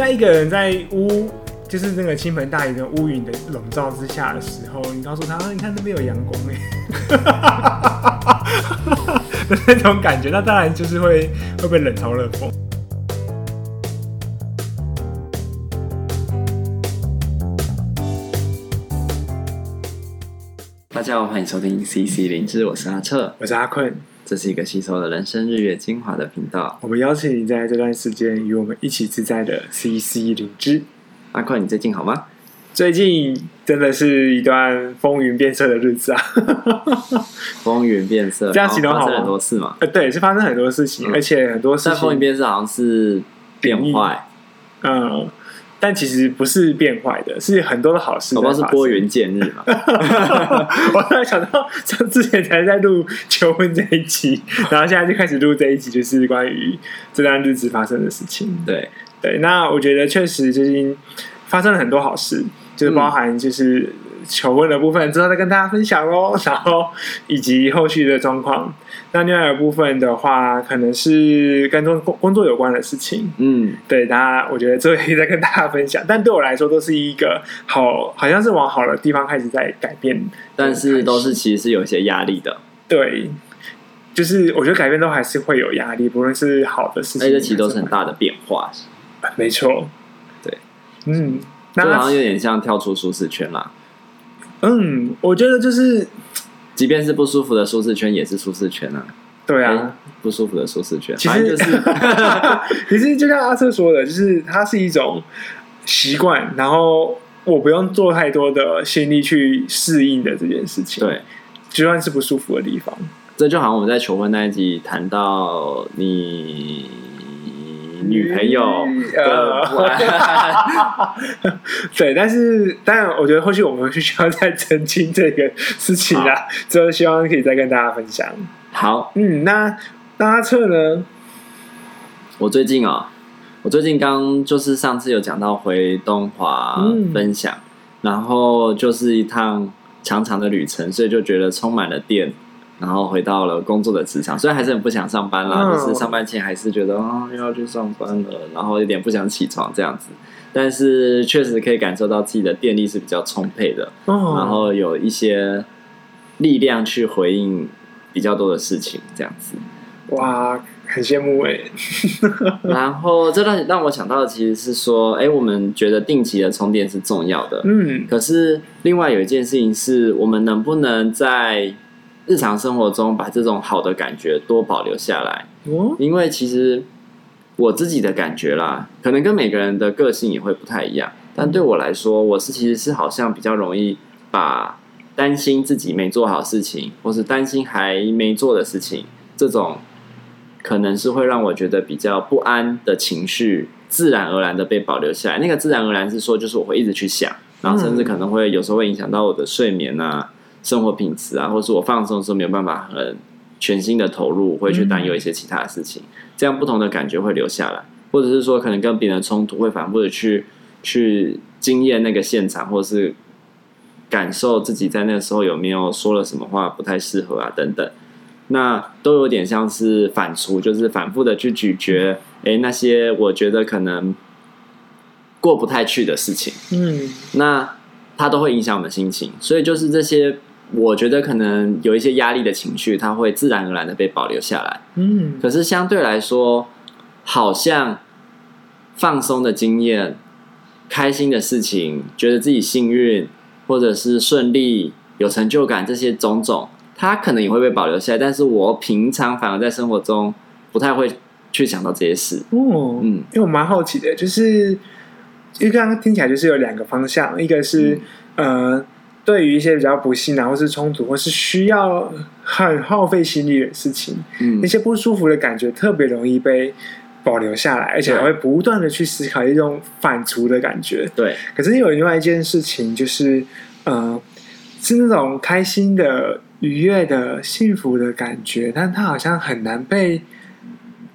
在一个人在乌，就是那个倾盆大雨的乌云的笼罩之下的时候，你告诉他，你看那边有阳光哎，的 那种感觉，那当然就是会会被冷嘲热讽。大家好，欢迎收听 CC 灵知，我是阿彻，我是阿坤。这是一个吸收了人生日月精华的频道。我们邀请你在这段时间与我们一起自在的 CC 灵芝。阿坤，你最近好吗？最近真的是一段风云变色的日子啊！风云变色，这样形容好吗？发生很多事嘛？呃，对，是发生很多事情，嗯、而且很多事情。但风云变色好像是变坏，嗯。但其实不是变坏的，是很多的好事。宝宝是拨云见日嘛？我突然想到，像之前才在录求婚这一集，然后现在就开始录这一集，就是关于这段日子发生的事情。对对，那我觉得确实最近发生了很多好事，就是包含就是求婚的部分，之后再跟大家分享喽。然后以及后续的状况。那另外一部分的话，可能是跟工工作有关的事情。嗯，对，大家我觉得这可以再跟大家分享。但对我来说，都是一个好，好像是往好的地方开始在改变。但是都是其实是有一些压力的。对，就是我觉得改变都还是会有压力，不论是好的事情，这其实都是很大的变化。没错，对，嗯，那好像有点像跳出舒适圈啦。嗯，我觉得就是。即便是不舒服的舒适圈，也是舒适圈啊。对啊，不舒服的舒适圈，其实就是，其实就像阿瑟说的，就是它是一种习惯，然后我不用做太多的心力去适应的这件事情。对，就算是不舒服的地方，这就好像我们在求婚那一集谈到你。女朋友，呃，对，但是当然，我觉得后续我们是需要再澄清这个事情啦，之后希望可以再跟大家分享。好，嗯，那那阿策呢？我最近啊、哦，我最近刚就是上次有讲到回东华分享，嗯、然后就是一趟长长的旅程，所以就觉得充满了电。然后回到了工作的职场，虽然还是很不想上班啦，就、oh. 是上班前还是觉得啊、哦、又要去上班了，然后有点不想起床这样子。但是确实可以感受到自己的电力是比较充沛的，oh. 然后有一些力量去回应比较多的事情这样子。哇，很羡慕哎。然后这让让我想到的其实是说，哎，我们觉得定期的充电是重要的，嗯，可是另外有一件事情是我们能不能在日常生活中，把这种好的感觉多保留下来。哦，因为其实我自己的感觉啦，可能跟每个人的个性也会不太一样。但对我来说，我是其实是好像比较容易把担心自己没做好事情，或是担心还没做的事情，这种可能是会让我觉得比较不安的情绪，自然而然的被保留下来。那个自然而然是说，就是我会一直去想，然后甚至可能会有时候会影响到我的睡眠啊。生活品质啊，或是我放松的时候没有办法很全心的投入，会去担忧一些其他的事情，这样不同的感觉会留下来，或者是说可能跟别人冲突，会反复的去去经验那个现场，或者是感受自己在那个时候有没有说了什么话不太适合啊等等，那都有点像是反刍，就是反复的去咀嚼，哎，那些我觉得可能过不太去的事情，嗯，那它都会影响我们的心情，所以就是这些。我觉得可能有一些压力的情绪，它会自然而然的被保留下来。嗯，可是相对来说，好像放松的经验、开心的事情、觉得自己幸运或者是顺利、有成就感这些种种，它可能也会被保留下来。但是我平常反而在生活中不太会去想到这些事。哦，嗯，因为我蛮好奇的，就是因为刚刚听起来就是有两个方向，一个是、嗯、呃。对于一些比较不幸啊，或是冲突，或是需要很耗费心力的事情，嗯，那些不舒服的感觉特别容易被保留下来，而且会不断的去思考一种反刍的感觉。对，可是有另外一件事情，就是呃，是那种开心的、愉悦的、幸福的感觉，但它好像很难被。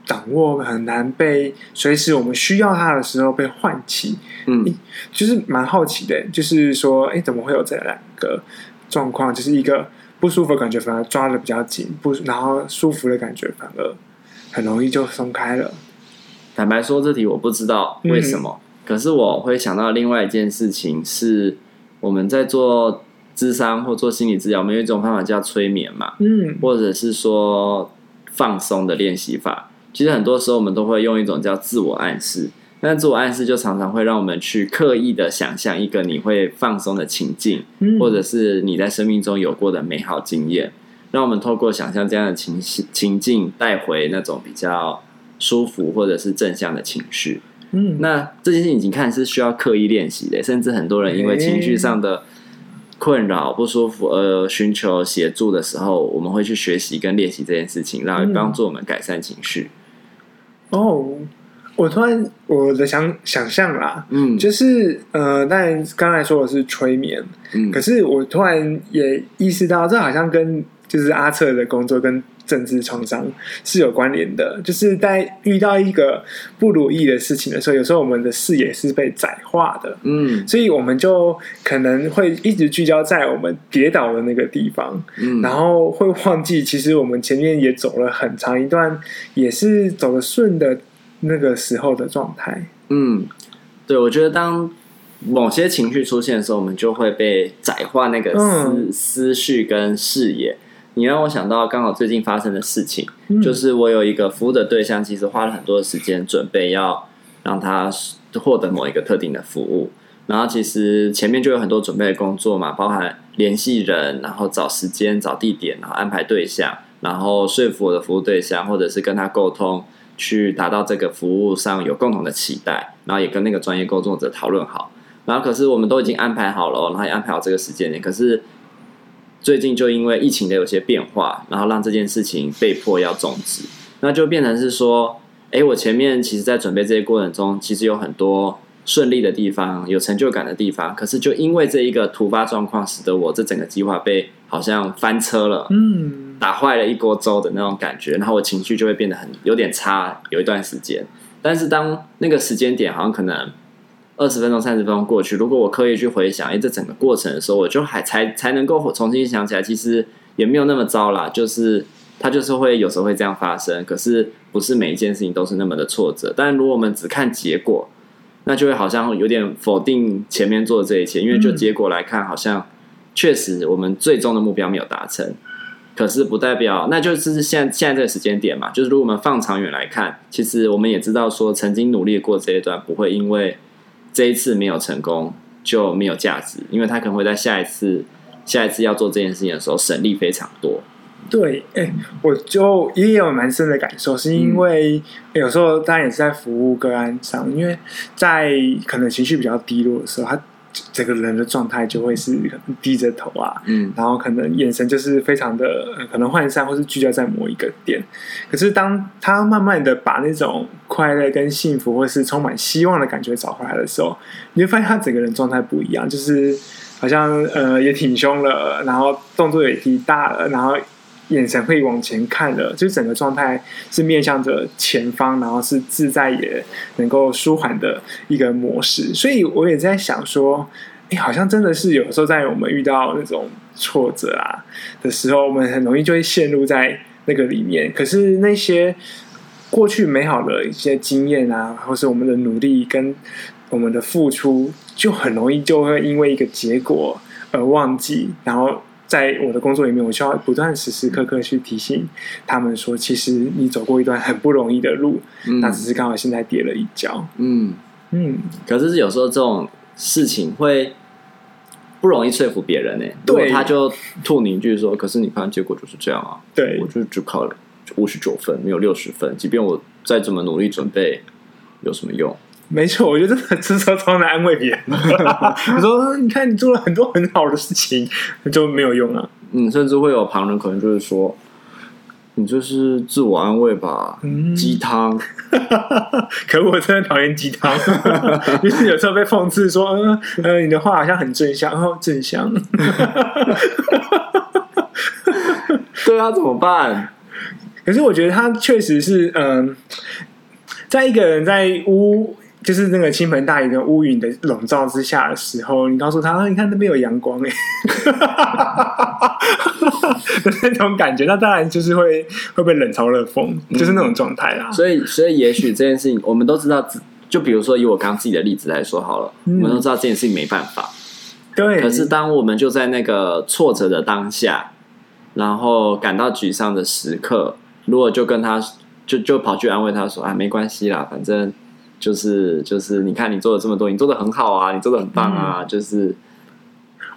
掌握很难被随时我们需要它的时候被唤起，嗯，就是蛮好奇的，就是说，哎，怎么会有这两个状况？就是一个不舒服的感觉反而抓的比较紧，不，然后舒服的感觉反而很容易就松开了。坦白说，这题我不知道为什么，嗯、可是我会想到另外一件事情是，我们在做智商或做心理治疗，我们有一种方法叫催眠嘛，嗯，或者是说放松的练习法。其实很多时候我们都会用一种叫自我暗示，但自我暗示就常常会让我们去刻意的想象一个你会放松的情境，嗯，或者是你在生命中有过的美好经验，让我们透过想象这样的情情境带回那种比较舒服或者是正向的情绪。嗯，那这件事情你看是需要刻意练习的，甚至很多人因为情绪上的困扰不舒服而寻求协助的时候，我们会去学习跟练习这件事情，来帮助我们改善情绪。哦，我突然我的想想象啦，嗯，就是呃，当然刚才说的是催眠，嗯，可是我突然也意识到，这好像跟就是阿策的工作跟。政治创伤是有关联的，就是在遇到一个不如意的事情的时候，有时候我们的视野是被窄化的，嗯，所以我们就可能会一直聚焦在我们跌倒的那个地方，嗯，然后会忘记其实我们前面也走了很长一段，也是走得顺的那个时候的状态。嗯，对，我觉得当某些情绪出现的时候，我们就会被窄化那个思、嗯、思绪跟视野。你让我想到刚好最近发生的事情，嗯、就是我有一个服务的对象，其实花了很多的时间准备要让他获得某一个特定的服务，然后其实前面就有很多准备的工作嘛，包含联系人，然后找时间、找地点，然后安排对象，然后说服我的服务对象，或者是跟他沟通，去达到这个服务上有共同的期待，然后也跟那个专业工作者讨论好，然后可是我们都已经安排好了，然后也安排好这个时间点，可是。最近就因为疫情的有些变化，然后让这件事情被迫要终止，那就变成是说，哎，我前面其实，在准备这些过程中，其实有很多顺利的地方，有成就感的地方，可是就因为这一个突发状况，使得我这整个计划被好像翻车了，嗯，打坏了一锅粥的那种感觉，然后我情绪就会变得很有点差，有一段时间，但是当那个时间点好像可能。二十分钟、三十分钟过去，如果我刻意去回想，哎，这整个过程的时候，我就还才才能够重新想起来，其实也没有那么糟啦。就是它就是会有时候会这样发生，可是不是每一件事情都是那么的挫折。但如果我们只看结果，那就会好像有点否定前面做的这一切，因为就结果来看，好像确实我们最终的目标没有达成。可是不代表，那就是现在现在这个时间点嘛。就是如果我们放长远来看，其实我们也知道说，曾经努力过这一段不会因为。这一次没有成功就没有价值，因为他可能会在下一次、下一次要做这件事情的时候省力非常多。对，哎、欸，我就也有蛮深的感受，是因为有时候当然也是在服务个案上，因为在可能情绪比较低落的时候，他。整个人的状态就会是低着头啊，嗯，然后可能眼神就是非常的可能涣散，或是聚焦在某一个点。可是当他慢慢的把那种快乐跟幸福，或是充满希望的感觉找回来的时候，你会发现他整个人状态不一样，就是好像呃也挺胸了，然后动作也挺大了，然后。眼神会往前看的，就是整个状态是面向着前方，然后是自在也能够舒缓的一个模式。所以我也在想说，哎，好像真的是有时候在我们遇到那种挫折啊的时候，我们很容易就会陷入在那个里面。可是那些过去美好的一些经验啊，或是我们的努力跟我们的付出，就很容易就会因为一个结果而忘记，然后。在我的工作里面，我需要不断时时刻刻去提醒他们说，其实你走过一段很不容易的路，嗯、那只是刚好现在跌了一跤。嗯嗯，可是有时候这种事情会不容易说服别人呢。对，他就吐你一句说：“可是你看，结果就是这样啊。”对，我就只考了五十九分，没有六十分，即便我再怎么努力准备，有什么用？没错，我觉得这这时候超难安慰别人。你说，你看你做了很多很好的事情，就没有用啊。嗯，甚至会有旁人可能就是说，你就是自我安慰吧，嗯、鸡汤。可我真的讨厌鸡汤，于是有时候被讽刺说，嗯，呃，你的话好像很正向，然后正向。对啊，怎么办？可是我觉得他确实是，嗯、呃，在一个人在屋。就是那个倾盆大雨跟乌云的笼罩之下的时候，你告诉他，你看那边有阳光哎，的 那种感觉，那当然就是会会被冷嘲热讽，就是那种状态啦。所以，所以也许这件事情，我们都知道，就就比如说以我刚自己的例子来说好了，嗯、我们都知道这件事情没办法。对。可是当我们就在那个挫折的当下，然后感到沮丧的时刻，如果就跟他就就跑去安慰他说：“啊，没关系啦，反正就是就是你看你做了这么多，你做的很好啊，你做的很棒啊。嗯”就是，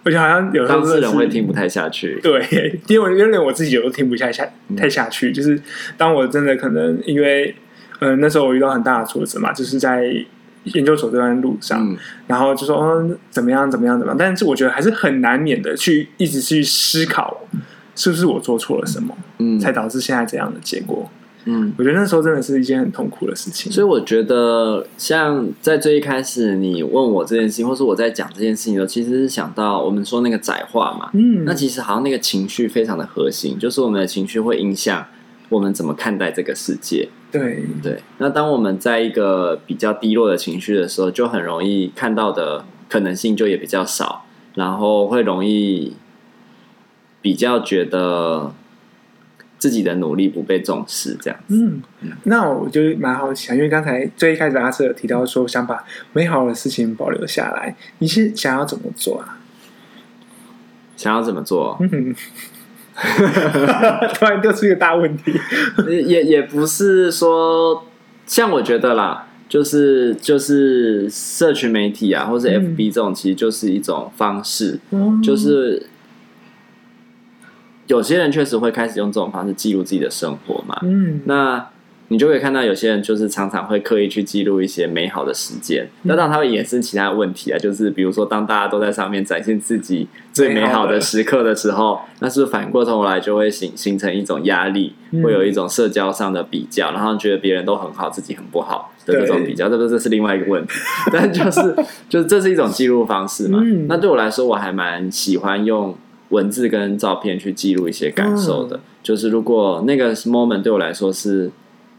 而且好像有当事人会听不太下去。对，因为因为我自己都听不下下太下去。嗯、就是当我真的可能因为嗯、呃、那时候我遇到很大的挫折嘛，就是在研究所这段路上，嗯、然后就说嗯怎么样怎么样怎么样，但是我觉得还是很难免的去一直去思考。是不是我做错了什么，嗯，才导致现在这样的结果？嗯，我觉得那时候真的是一件很痛苦的事情。所以我觉得，像在最一开始你问我这件事情，或是我在讲这件事情的时候，其实是想到我们说那个窄化嘛，嗯，那其实好像那个情绪非常的核心，就是我们的情绪会影响我们怎么看待这个世界。对对，那当我们在一个比较低落的情绪的时候，就很容易看到的可能性就也比较少，然后会容易。比较觉得自己的努力不被重视，这样子。嗯，那我就蛮好奇啊，因为刚才最一开始阿瑟有提到说想把美好的事情保留下来，你是想要怎么做啊？想要怎么做？嗯，突然丢出一个大问题，也也不是说，像我觉得啦，就是就是社群媒体啊，或者 FB 这种，其实就是一种方式，嗯、就是。有些人确实会开始用这种方式记录自己的生活嘛，嗯，那你就可以看到有些人就是常常会刻意去记录一些美好的时间，那当他会衍生其他问题啊，就是比如说当大家都在上面展现自己最美好的时刻的时候，那是不是反过头来就会形形成一种压力，会有一种社交上的比较，然后觉得别人都很好，自己很不好的这种比较，这不这是另外一个问题，但就是就是这是一种记录方式嘛，那对我来说我还蛮喜欢用。文字跟照片去记录一些感受的，嗯、就是如果那个 moment 对我来说是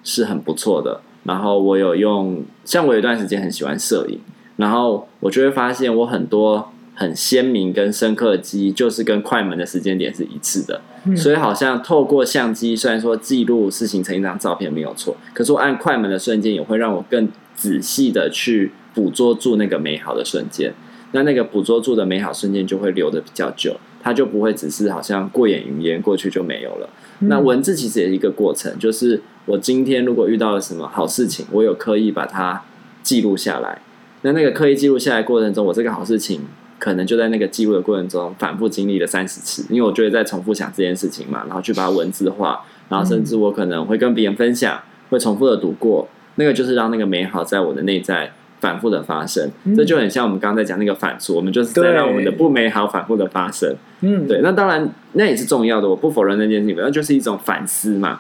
是很不错的，然后我有用，像我有一段时间很喜欢摄影，然后我就会发现我很多很鲜明跟深刻的记忆，就是跟快门的时间点是一致的，嗯、所以好像透过相机，虽然说记录是形成一张照片没有错，可是我按快门的瞬间也会让我更仔细的去捕捉住那个美好的瞬间，那那个捕捉住的美好瞬间就会留的比较久。它就不会只是好像过眼云烟，过去就没有了。嗯、那文字其实也是一个过程，就是我今天如果遇到了什么好事情，我有刻意把它记录下来。那那个刻意记录下来过程中，我这个好事情可能就在那个记录的过程中反复经历了三十次，因为我觉得在重复想这件事情嘛，然后去把它文字化，然后甚至我可能会跟别人分享，会重复的读过，那个就是让那个美好在我的内在。反复的发生，这就很像我们刚刚在讲那个反刍，我们就是在让我们的不美好反复的发生。嗯，对，那当然那也是重要的，我不否认那件事情，那就是一种反思嘛。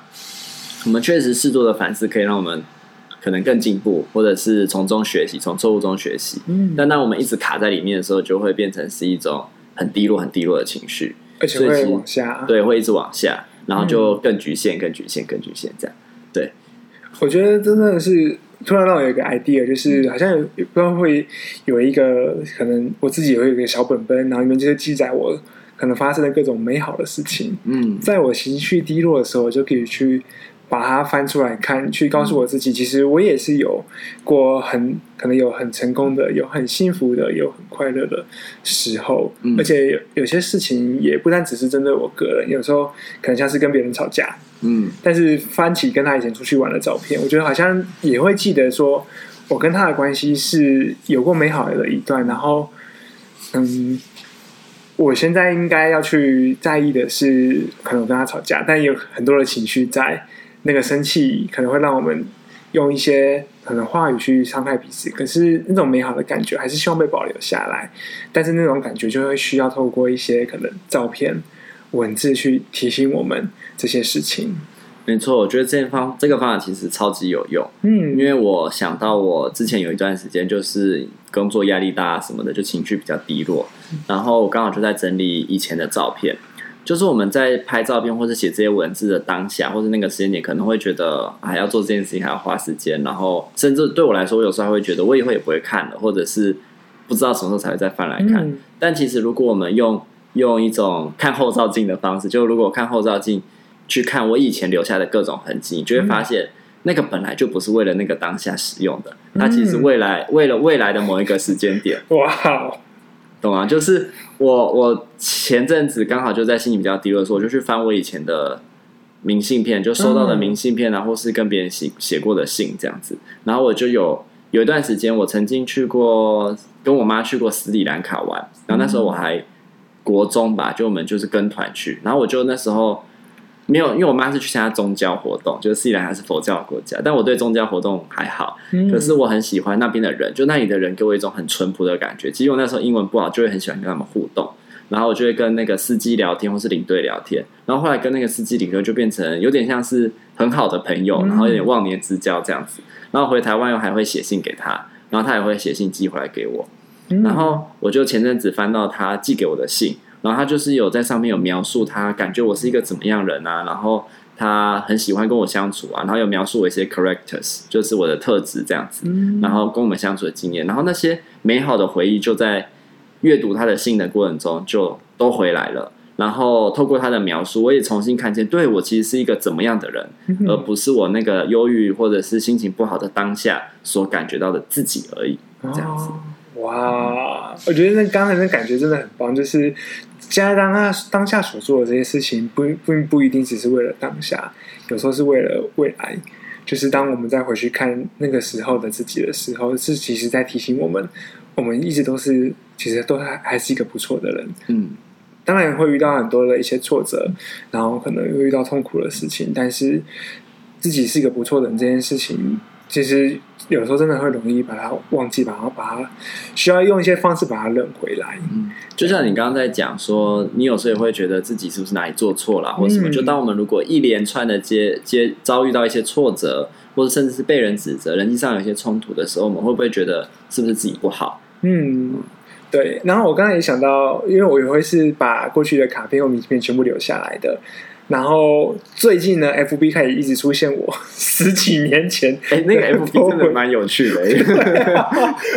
我们确实适度的反思可以让我们可能更进步，或者是从中学习，从错误中学习。嗯，但当我们一直卡在里面的时候，就会变成是一种很低落、很低落的情绪，而且会往下，对，会一直往下，然后就更局限、更局限、更局限这样。对，我觉得真的是。突然让我有一个 idea，就是好像有不知道会有一个可能，我自己也会有一个小本本，然后里面就是记载我可能发生的各种美好的事情。嗯，在我情绪低落的时候，我就可以去把它翻出来看，去告诉我自己，其实我也是有过很可能有很成功的，有很幸福的，有很快乐的时候。嗯，而且有有些事情也不单只是针对我个人，有时候可能像是跟别人吵架。嗯，但是翻起跟他以前出去玩的照片，我觉得好像也会记得说，我跟他的关系是有过美好的一段。然后，嗯，我现在应该要去在意的是，可能我跟他吵架，但有很多的情绪在，那个生气可能会让我们用一些可能话语去伤害彼此。可是那种美好的感觉还是希望被保留下来，但是那种感觉就会需要透过一些可能照片。文字去提醒我们这些事情，没错，我觉得这方这个方法其实超级有用。嗯，因为我想到我之前有一段时间就是工作压力大什么的，就情绪比较低落，然后我刚好就在整理以前的照片。就是我们在拍照片或者写这些文字的当下，或者那个时间点，可能会觉得还要做这件事情还要花时间，然后甚至对我来说，我有时候还会觉得我以后也不会看了，或者是不知道什么时候才会再翻来看。嗯，但其实如果我们用用一种看后照镜的方式，就如果看后照镜去看我以前留下的各种痕迹，你就会发现那个本来就不是为了那个当下使用的，它其实未来、嗯、为了未来的某一个时间点。哇，懂吗？就是我我前阵子刚好就在心情比较低落的时候，我就去翻我以前的明信片，就收到的明信片啊，或是跟别人写写过的信这样子，然后我就有。有一段时间，我曾经去过，跟我妈去过斯里兰卡玩。然后那时候我还国中吧，就我们就是跟团去。然后我就那时候没有，因为我妈是去参加宗教活动，就是虽然还是佛教国家，但我对宗教活动还好。可是我很喜欢那边的人，就那里的人给我一种很淳朴的感觉。其实我那时候英文不好，就会很喜欢跟他们互动。然后我就会跟那个司机聊天，或是领队聊天。然后后来跟那个司机领队就变成有点像是很好的朋友，然后有点忘年之交这样子。然后回台湾又还会写信给他，然后他也会写信寄回来给我。然后我就前阵子翻到他寄给我的信，然后他就是有在上面有描述他感觉我是一个怎么样人啊，然后他很喜欢跟我相处啊，然后有描述我一些 characters，就是我的特质这样子，然后跟我们相处的经验，然后那些美好的回忆就在阅读他的信的过程中就都回来了。然后透过他的描述，我也重新看见，对，我其实是一个怎么样的人，而不是我那个忧郁或者是心情不好的当下所感觉到的自己而已。这样子，哦、哇，我觉得那刚才那感觉真的很棒，就是现在当他当下所做的这些事情，不并不一定只是为了当下，有时候是为了未来。就是当我们再回去看那个时候的自己的时候，是其实在提醒我们，我们一直都是其实都还还是一个不错的人。嗯。当然会遇到很多的一些挫折，然后可能会遇到痛苦的事情，但是自己是一个不错的人这件事情，其实有时候真的会容易把它忘记，把它把它需要用一些方式把它认回来。嗯，就像你刚刚在讲说，你有时候也会觉得自己是不是哪里做错了，或什么？嗯，就当我们如果一连串的接接遭遇到一些挫折，或者甚至是被人指责，人际上有一些冲突的时候，我们会不会觉得是不是自己不好？嗯。对，然后我刚才也想到，因为我也会是把过去的卡片或明信片全部留下来的。然后最近呢，FB 开始一直出现我 十几年前，哎，那个 FB 真的蛮有趣的。啊、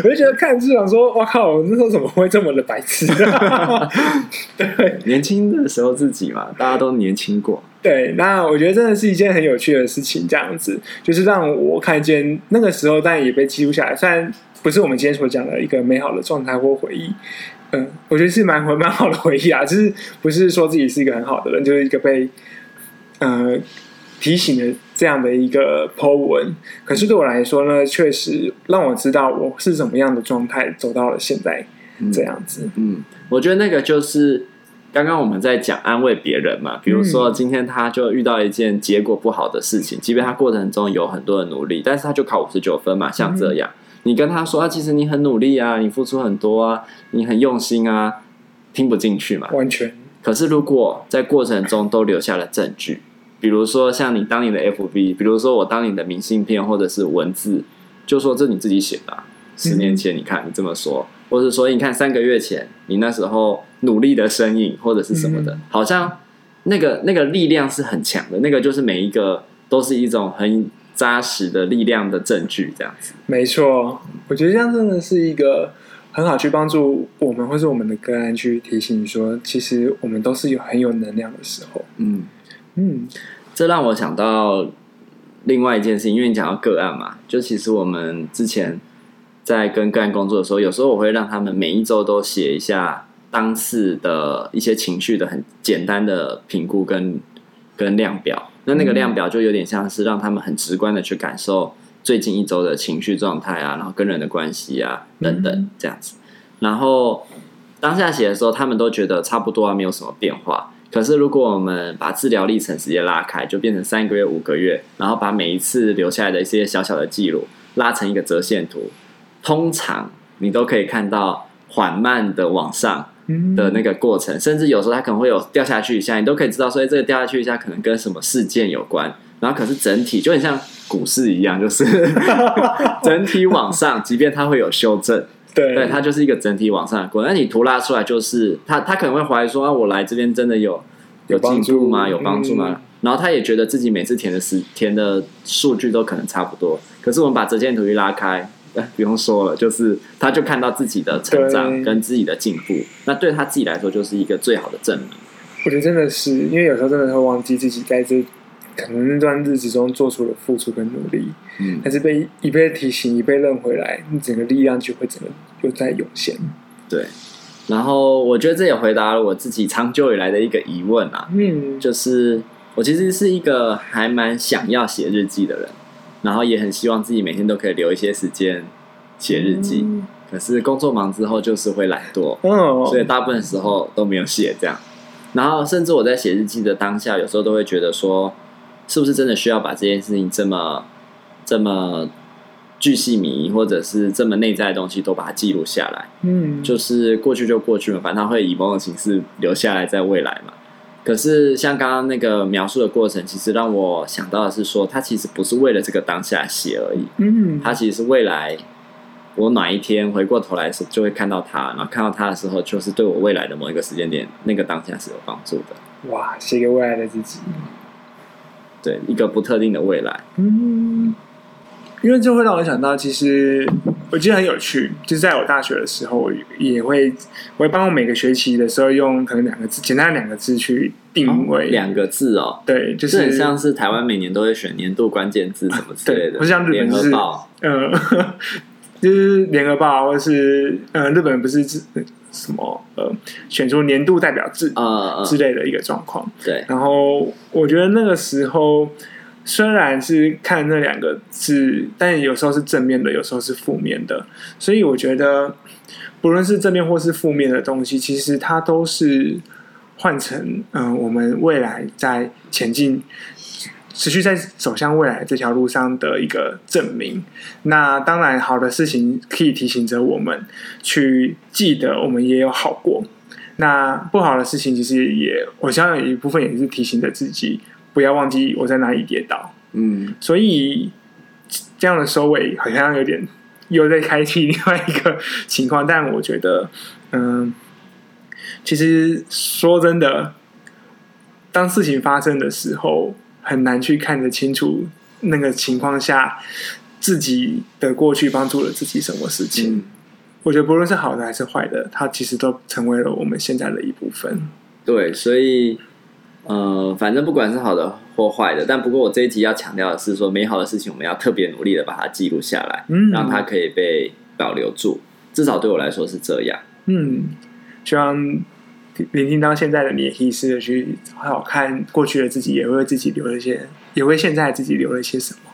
我就觉得看，就想说，哇靠，我那时候怎么会这么的白痴？对，年轻的时候自己嘛，大家都年轻过。对，那我觉得真的是一件很有趣的事情，这样子就是让我看见那个时候，但也被记录下来，虽然。不是我们今天所讲的一个美好的状态或回忆，嗯，我觉得是蛮蛮好的回忆啊，就是不是说自己是一个很好的人，就是一个被呃提醒的这样的一个 po 文。可是对我来说呢，确实让我知道我是怎么样的状态走到了现在这样子。嗯，嗯，我觉得那个就是刚刚我们在讲安慰别人嘛，比如说今天他就遇到一件结果不好的事情，即便他过程中有很多的努力，但是他就考五十九分嘛，像这样。嗯你跟他说啊，其实你很努力啊，你付出很多啊，你很用心啊，听不进去嘛？完全。可是如果在过程中都留下了证据，比如说像你当你的 FB，比如说我当你的明信片或者是文字，就说这你自己写的啊，十年前你看你这么说，或者说你看三个月前你那时候努力的身影或者是什么的，好像那个那个力量是很强的，那个就是每一个都是一种很。扎实的力量的证据，这样子没错。我觉得这样真的是一个很好去帮助我们，或是我们的个案去提醒说，其实我们都是有很有能量的时候。嗯嗯，这让我想到另外一件事情，因为你讲到个案嘛，就其实我们之前在跟个案工作的时候，有时候我会让他们每一周都写一下当次的一些情绪的很简单的评估跟跟量表。那那个量表就有点像是让他们很直观的去感受最近一周的情绪状态啊，然后跟人的关系啊等等这样子。然后当下写的时候，他们都觉得差不多啊，没有什么变化。可是如果我们把治疗历程直接拉开，就变成三个月、五个月，然后把每一次留下来的一些小小的记录拉成一个折线图，通常你都可以看到缓慢的往上。的那个过程，甚至有时候它可能会有掉下去一下，你都可以知道，所以这个掉下去一下可能跟什么事件有关。然后可是整体就很像股市一样，就是 整体往上，即便它会有修正，对，对，它就是一个整体往上的过程。那你图拉出来，就是他他可能会怀疑说啊，我来这边真的有有进步吗？有帮助吗？嗯、然后他也觉得自己每次填的时填的数据都可能差不多。可是我们把折线图一拉开。哎，不用说了，就是他就看到自己的成长跟自己的进步，那对他自己来说就是一个最好的证明。我觉得真的是，因为有时候真的会忘记自己在这可能那段日子中做出了付出跟努力，嗯，但是被一被提醒，一被认回来，你整个力量就会整个又在涌现。对，然后我觉得这也回答了我自己长久以来的一个疑问啊，嗯，就是我其实是一个还蛮想要写日记的人，然后也很希望自己每天都可以留一些时间写日记，嗯、可是工作忙之后就是会懒惰，哦，所以大部分时候都没有写这样。然后甚至我在写日记的当下，有时候都会觉得说。是不是真的需要把这件事情这么这么巨细靡遗，或者是这么内在的东西都把它记录下来？嗯，就是过去就过去嘛，反正它会以某种形式留下来在未来嘛。可是像刚刚那个描述的过程，其实让我想到的是说，他其实不是为了这个当下写而已。嗯，他其实是未来我哪一天回过头来的时候就会看到他，然后看到他的时候，就是对我未来的某一个时间点，那个当下是有帮助的。哇，写给未来的自己。对一个不特定的未来，嗯，因为这会让我想到，其实我记得很有趣，就是在我大学的时候，也会我会帮我每个学期的时候用可能两个字，简单的两个字去定位，哦、两个字哦，对，就是很像是台湾每年都会选年度关键字什么之类的，不像日本、就是、联合报，嗯、呃，就是联合报，或是呃，日本不是什么呃，选出年度代表字啊之类的一个状况。对，然后我觉得那个时候虽然是看那两个字，但有时候是正面的，有时候是负面的。所以我觉得，不论是正面或是负面的东西，其实它都是换成嗯、我们未来在前进。持续在走向未来这条路上的一个证明。那当然，好的事情可以提醒着我们去记得，我们也有好过。那不好的事情，其实也我相信有一部分也是提醒着自己，不要忘记我在哪里跌倒。嗯，所以这样的收尾好像有点又在开启另外一个情况。但我觉得，嗯，其实说真的，当事情发生的时候。很难去看得清楚那个情况下自己的过去帮助了自己什么事情。嗯、我觉得不论是好的还是坏的，它其实都成为了我们现在的一部分。对，所以呃，反正不管是好的或坏的，但不过我这一集要强调的是说，美好的事情我们要特别努力的把它记录下来，嗯，让它可以被保留住。至少对我来说是这样。嗯，希望。聆听到现在的你，也可以试着去好好看过去的自己，也为自己留了一些，也为现在的自己留了一些什么。